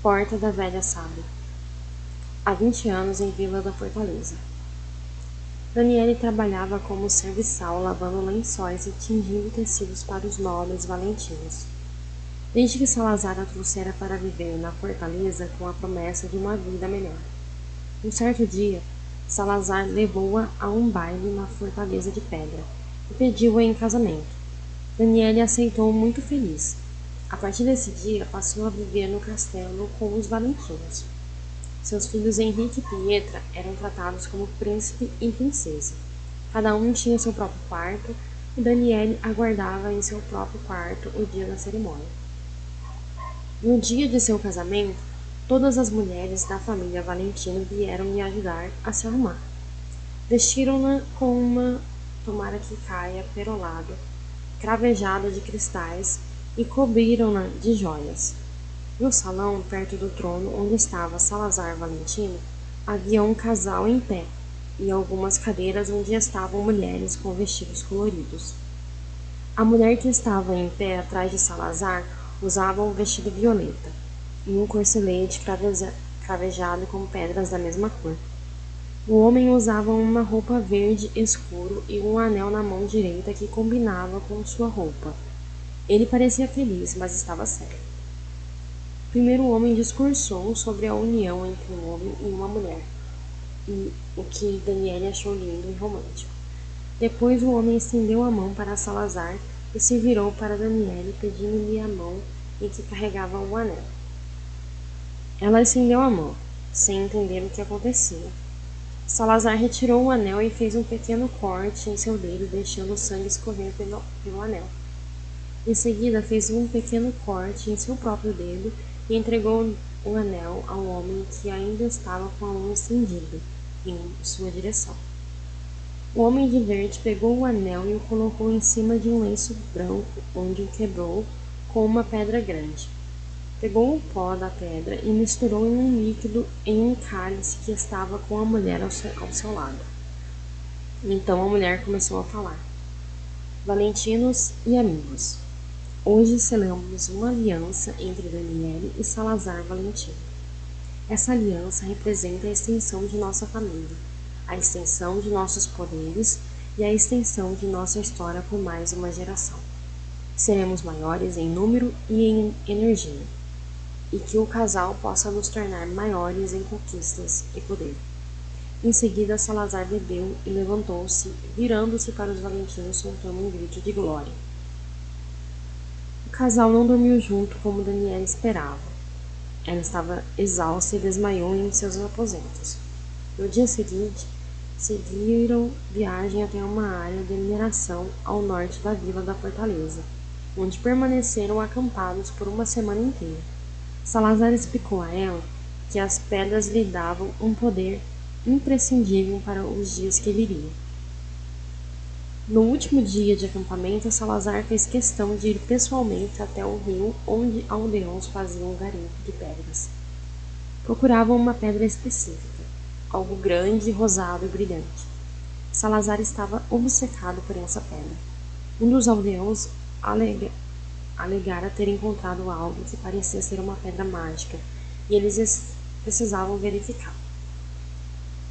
Porta da Velha Sábia. Há vinte anos em Vila da Fortaleza. Daniele trabalhava como serviçal, lavando lençóis e tingindo tecidos para os nobres valentinos. Desde que Salazar a trouxera para viver na fortaleza com a promessa de uma vida melhor. Um certo dia, Salazar levou-a a um baile na fortaleza de pedra e pediu-a em casamento. Daniele aceitou muito feliz, a partir desse dia, passou a viver no castelo com os Valentinos. Seus filhos Henrique e Pietra eram tratados como príncipe e princesa. Cada um tinha seu próprio quarto e Daniele aguardava em seu próprio quarto o dia da cerimônia. No dia de seu casamento, todas as mulheres da família Valentino vieram me ajudar a se arrumar. Vestiram-na com uma tomara que caia perolado, cravejado de cristais e cobriram-na de joias. No salão, perto do trono onde estava Salazar Valentino, havia um casal em pé e algumas cadeiras onde estavam mulheres com vestidos coloridos. A mulher que estava em pé atrás de Salazar usava um vestido violeta e um corcelete cravejado com pedras da mesma cor. O homem usava uma roupa verde escuro e um anel na mão direita que combinava com sua roupa. Ele parecia feliz, mas estava sério. Primeiro o homem discursou sobre a união entre um homem e uma mulher, e o que Daniele achou lindo e romântico. Depois o homem estendeu a mão para Salazar e se virou para Daniele, pedindo-lhe a mão em que carregava o anel. Ela estendeu a mão, sem entender o que acontecia. Salazar retirou o anel e fez um pequeno corte em seu dedo, deixando o sangue escorrer pelo, pelo anel. Em seguida, fez um pequeno corte em seu próprio dedo e entregou o anel ao homem que ainda estava com a mão estendida em sua direção. O homem de verde pegou o anel e o colocou em cima de um lenço branco, onde o quebrou com uma pedra grande. Pegou o pó da pedra e misturou em um líquido em um cálice que estava com a mulher ao seu, ao seu lado. Então a mulher começou a falar: Valentinos e amigos. Hoje selamos uma aliança entre Daniele e Salazar Valentino. Essa aliança representa a extensão de nossa família, a extensão de nossos poderes e a extensão de nossa história por mais uma geração. Seremos maiores em número e em energia, e que o casal possa nos tornar maiores em conquistas e poder. Em seguida, Salazar bebeu e levantou-se, virando-se para os valentinos, soltando um grito de glória casal não dormiu junto como Daniela esperava. Ela estava exausta e desmaiou em seus aposentos. No dia seguinte, seguiram viagem até uma área de mineração ao norte da vila da fortaleza, onde permaneceram acampados por uma semana inteira. Salazar explicou a ela que as pedras lhe davam um poder imprescindível para os dias que viriam. No último dia de acampamento, Salazar fez questão de ir pessoalmente até o rio onde aldeões faziam garimpo de pedras. Procuravam uma pedra específica, algo grande, rosado e brilhante. Salazar estava obcecado por essa pedra. Um dos aldeões alega, alegara ter encontrado algo que parecia ser uma pedra mágica e eles precisavam verificar.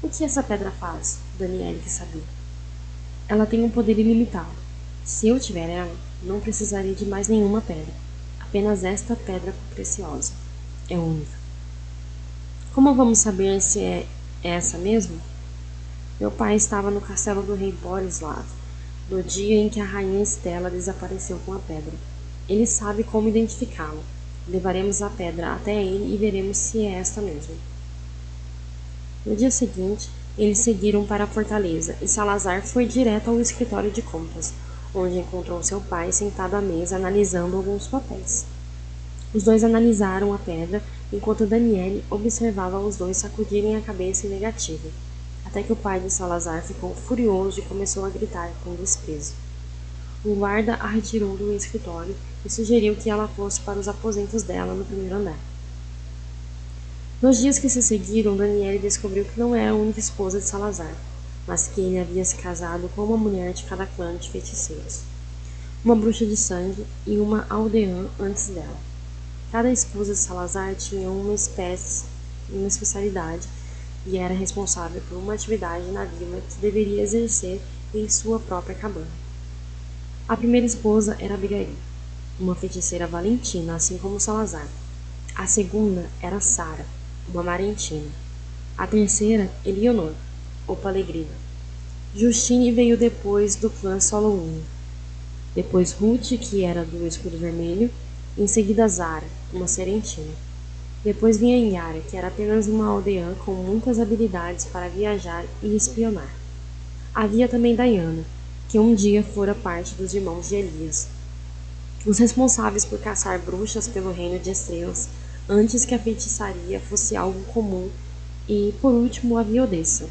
O que essa pedra faz? Daniele que sabia. Ela tem um poder ilimitado. Se eu tiver ela, não precisarei de mais nenhuma pedra. Apenas esta pedra preciosa. É única. Como vamos saber se é essa mesmo? Meu pai estava no castelo do rei Borislav, no dia em que a rainha Estela desapareceu com a pedra. Ele sabe como identificá-la. Levaremos a pedra até ele e veremos se é esta mesmo. No dia seguinte, eles seguiram para a fortaleza e Salazar foi direto ao escritório de contas, onde encontrou seu pai sentado à mesa analisando alguns papéis. Os dois analisaram a pedra enquanto Daniele observava os dois sacudirem a cabeça em negativo, até que o pai de Salazar ficou furioso e começou a gritar com desprezo. Um guarda a retirou do escritório e sugeriu que ela fosse para os aposentos dela no primeiro andar. Nos dias que se seguiram, Daniele descobriu que não era a única esposa de Salazar, mas que ele havia se casado com uma mulher de cada clã de feiticeiros, uma bruxa de sangue e uma aldeã antes dela. Cada esposa de Salazar tinha uma espécie, uma especialidade e era responsável por uma atividade na vila que deveria exercer em sua própria cabana. A primeira esposa era Abigail, uma feiticeira valentina, assim como Salazar. A segunda era Sara, uma marentina. A terceira, Eleonor, ou Palegrina. Justine veio depois do clã Solomon. Depois Ruth, que era do escudo vermelho, em seguida Zara, uma serentina. Depois vinha Yara, que era apenas uma aldeã com muitas habilidades para viajar e espionar. Havia também Diana, que um dia fora parte dos irmãos de Elias, os responsáveis por caçar bruxas pelo reino de estrelas, antes que a feitiçaria fosse algo comum, e, por último, havia Odessa,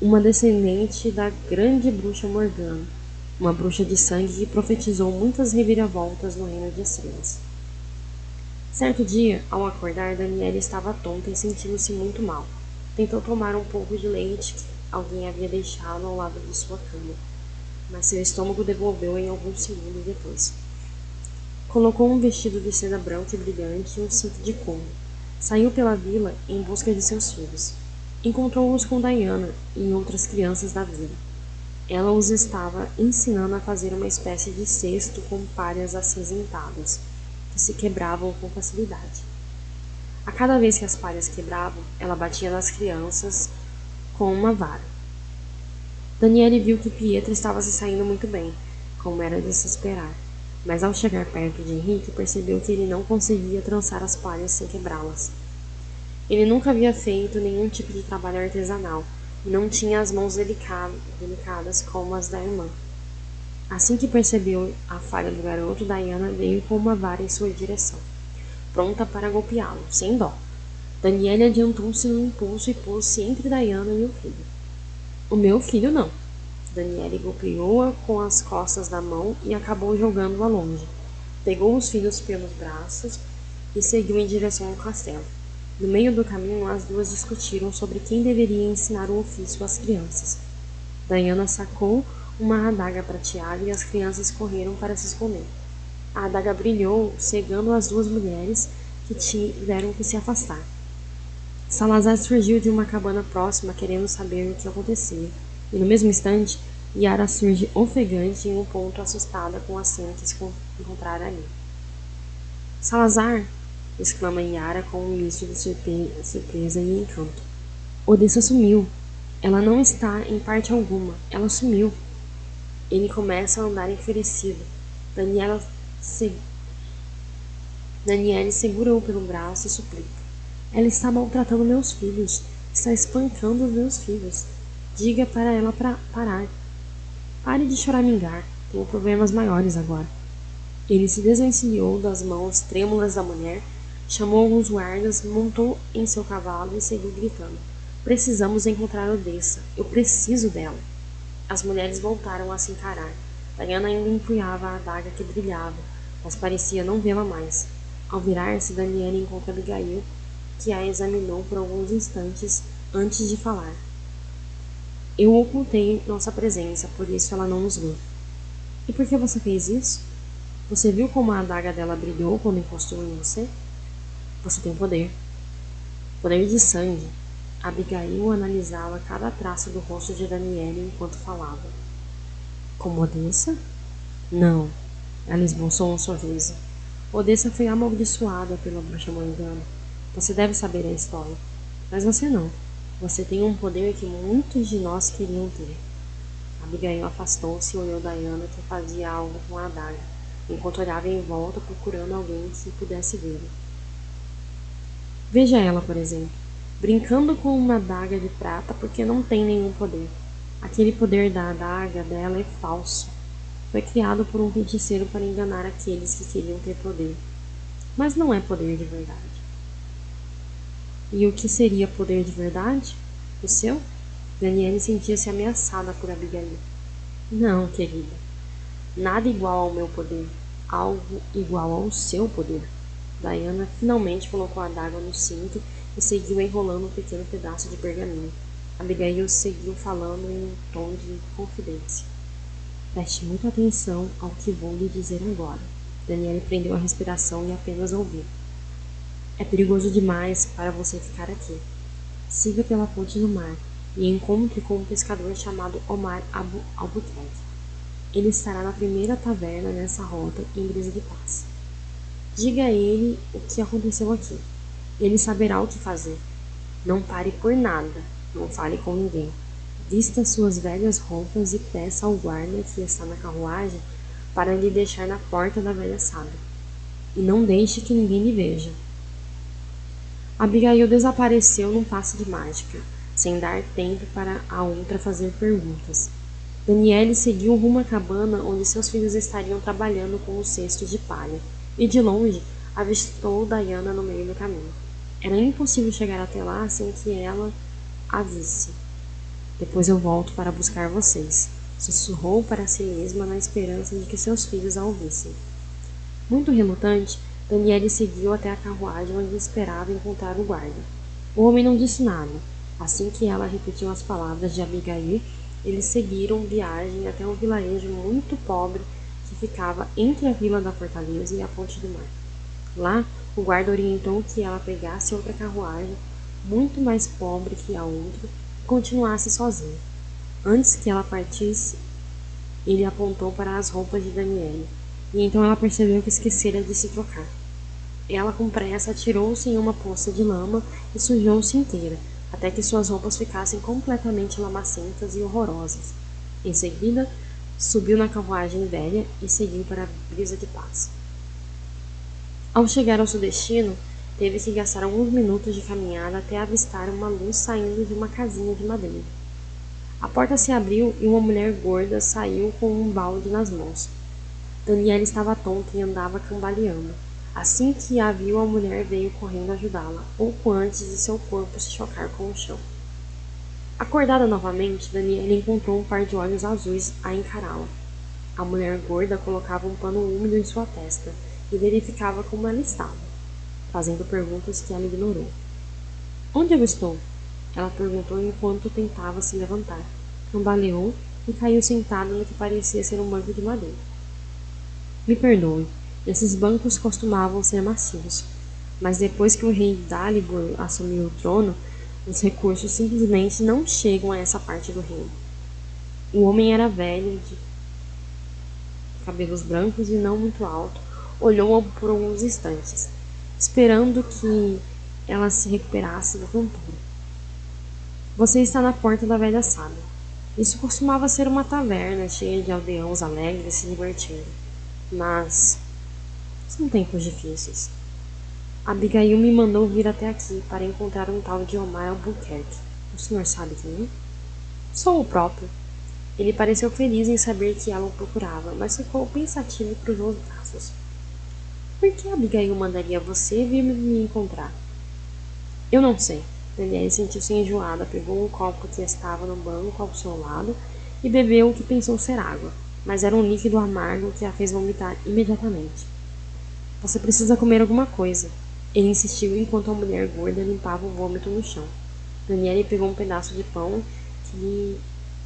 uma descendente da grande bruxa Morgana, uma bruxa de sangue que profetizou muitas reviravoltas no reino de estrelas. Certo dia, ao acordar, Daniela estava tonta e sentindo-se muito mal. Tentou tomar um pouco de leite que alguém havia deixado ao lado de sua cama, mas seu estômago devolveu em alguns segundos depois. Colocou um vestido de seda branca e brilhante e um cinto de couro. Saiu pela vila em busca de seus filhos. Encontrou-os com Diana e outras crianças da vila. Ela os estava ensinando a fazer uma espécie de cesto com palhas acinzentadas que se quebravam com facilidade. A cada vez que as palhas quebravam, ela batia nas crianças com uma vara. Daniele viu que Pietro estava se saindo muito bem, como era de se esperar, mas ao chegar perto de Henrique percebeu que ele não conseguia trançar as palhas sem quebrá-las. Ele nunca havia feito nenhum tipo de trabalho artesanal e não tinha as mãos delicadas como as da irmã. Assim que percebeu a falha do garoto, Diana veio com uma vara em sua direção, pronta para golpeá-lo, sem dó. Daniele adiantou-se no impulso e pôs-se entre Diana e o filho. O meu filho não. Daniele golpeou-a com as costas da mão e acabou jogando-a longe. Pegou os filhos pelos braços e seguiu em direção ao castelo. No meio do caminho, as duas discutiram sobre quem deveria ensinar o ofício às crianças. Diana sacou uma adaga prateada e as crianças correram para se esconder. A adaga brilhou, cegando as duas mulheres, que tiveram que se afastar. Salazar surgiu de uma cabana próxima, querendo saber o que acontecia, e no mesmo instante, Yara surge ofegante em um ponto assustada com a cena que se encontrara ali. Salazar! exclama Yara com um misto de surpresa e encanto. Odessa sumiu. Ela não está em parte alguma. Ela sumiu. Ele começa a andar enfurecido. Daniela se... Daniele segura-o pelo braço e suplica. Ela está maltratando meus filhos. Está espancando meus filhos. Diga para ela pra parar. Pare de choramingar. Tenho problemas maiores agora. Ele se desvencilhou das mãos trêmulas da mulher, chamou alguns guardas, montou em seu cavalo e seguiu gritando: Precisamos encontrar Odessa. Eu preciso dela. As mulheres voltaram a se encarar. Diana ainda empunhava a adaga que brilhava, mas parecia não vê-la mais. Ao virar-se, Daniela encontra Abigail, que a examinou por alguns instantes antes de falar. Eu ocultei nossa presença, por isso ela não nos viu. E por que você fez isso? Você viu como a adaga dela brilhou quando encostou em você? Você tem poder. Poder de sangue. Abigail analisava cada traço do rosto de Daniele enquanto falava. Como Odessa? Não. Ela esboçou um sorriso. Odessa foi amaldiçoada pela bruxa Morgana. Você deve saber a história. Mas você não. Você tem um poder que muitos de nós queriam ter. Abigail afastou-se e olhou Diana que fazia algo com a adaga, enquanto olhava em volta procurando alguém que pudesse vê-lo. Veja ela, por exemplo brincando com uma adaga de prata porque não tem nenhum poder. Aquele poder da adaga dela é falso. Foi criado por um feiticeiro para enganar aqueles que queriam ter poder. Mas não é poder de verdade. E o que seria poder de verdade? O seu? Daniele sentia-se ameaçada por Abigail. Não, querida. Nada igual ao meu poder. Algo igual ao seu poder. Diana finalmente colocou a adaga no cinto e seguiu enrolando um pequeno pedaço de pergaminho. Abigail seguiu falando em um tom de confidência. Preste muita atenção ao que vou lhe dizer agora. Daniele prendeu a respiração e apenas ouviu. É perigoso demais para você ficar aqui. Siga pela ponte do mar e encontre com um pescador chamado Omar Abu Albuquerque. Ele estará na primeira taverna nessa rota em Brisa de Paz. Diga a ele o que aconteceu aqui. Ele saberá o que fazer. Não pare por nada. Não fale com ninguém. Vista suas velhas roupas e peça ao guarda que está na carruagem para lhe deixar na porta da velha sábia. E não deixe que ninguém lhe veja. Abigail desapareceu num passe de mágica, sem dar tempo para a outra fazer perguntas. Daniele seguiu rumo à cabana onde seus filhos estariam trabalhando com o cesto de palha, e de longe avistou Diana no meio do caminho. Era impossível chegar até lá sem que ela a visse. Depois eu volto para buscar vocês, sussurrou para si mesma na esperança de que seus filhos a ouvissem. Muito relutante, Daniele seguiu até a carruagem onde esperava encontrar o guarda. O homem não disse nada. Assim que ela repetiu as palavras de Abigail, eles seguiram viagem até um vilarejo muito pobre que ficava entre a vila da fortaleza e a ponte do mar. Lá, o guarda orientou que ela pegasse outra carruagem, muito mais pobre que a outra, continuasse sozinha. Antes que ela partisse, ele apontou para as roupas de Daniele, e então ela percebeu que esquecera de se trocar. Ela, com pressa, atirou-se em uma poça de lama e sujou-se inteira, até que suas roupas ficassem completamente lamacentas e horrorosas. Em seguida, subiu na carruagem velha e seguiu para a brisa de paz. Ao chegar ao seu destino, Teve que gastar alguns minutos de caminhada até avistar uma luz saindo de uma casinha de madeira. A porta se abriu e uma mulher gorda saiu com um balde nas mãos. Daniela estava tonta e andava cambaleando. Assim que a viu, a mulher veio correndo ajudá-la, pouco antes de seu corpo se chocar com o chão. Acordada novamente, Daniela encontrou um par de olhos azuis a encará-la. A mulher gorda colocava um pano úmido em sua testa e verificava como ela estava fazendo perguntas que ela ignorou. Onde eu estou? Ela perguntou enquanto tentava se levantar. Cambaleou e caiu sentada no que parecia ser um banco de madeira. Me perdoe, esses bancos costumavam ser macios, mas depois que o rei Dalibor assumiu o trono, os recursos simplesmente não chegam a essa parte do reino. O homem era velho, de cabelos brancos e não muito alto, olhou por alguns instantes esperando que ela se recuperasse da tontura. Você está na porta da velha sábia. Isso costumava ser uma taverna cheia de aldeãos alegres se divertindo. Mas são tempos difíceis. Abigail me mandou vir até aqui para encontrar um tal de Omar Albuquerque. O senhor sabe quem é? Sou o próprio. Ele pareceu feliz em saber que ela o procurava, mas ficou pensativo e cruzou os braços. Por que Abigail mandaria você vir me encontrar? Eu não sei. Danielle sentiu-se enjoada, pegou um copo que estava no banco ao seu lado e bebeu o que pensou ser água, mas era um líquido amargo que a fez vomitar imediatamente. Você precisa comer alguma coisa. Ele insistiu enquanto a mulher gorda limpava o vômito no chão. Danielle pegou um pedaço de pão que,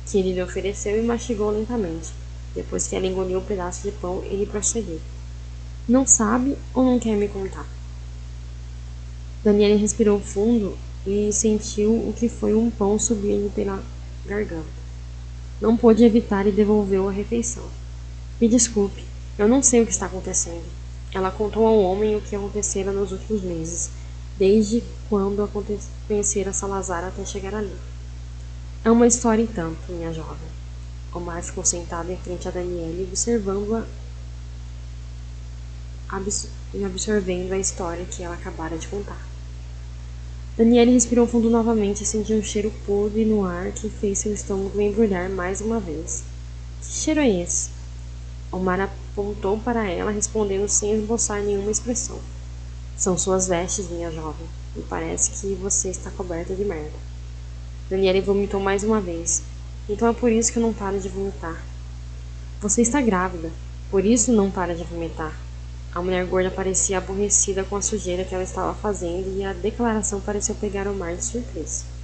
que ele lhe ofereceu e mastigou lentamente. Depois que ela engoliu o um pedaço de pão, ele prosseguiu. Não sabe ou não quer me contar? Daniele respirou fundo e sentiu o que foi um pão subir pela garganta. Não pôde evitar e devolveu a refeição. Me desculpe, eu não sei o que está acontecendo. Ela contou ao homem o que acontecera nos últimos meses, desde quando conhecera Salazar até chegar ali. É uma história e tanto, minha jovem. Omar ficou sentado em frente a Daniele, observando-a e absorvendo a história que ela acabara de contar. Daniele respirou fundo novamente e sentiu um cheiro podre no ar que fez seu estômago embrulhar mais uma vez. Que cheiro é esse? Omar apontou para ela, respondendo sem esboçar nenhuma expressão. São suas vestes, minha jovem. Me parece que você está coberta de merda. Daniele vomitou mais uma vez. Então é por isso que eu não paro de vomitar. Você está grávida. Por isso não para de vomitar. A mulher gorda parecia aborrecida com a sujeira que ela estava fazendo e a declaração pareceu pegar o mar de surpresa.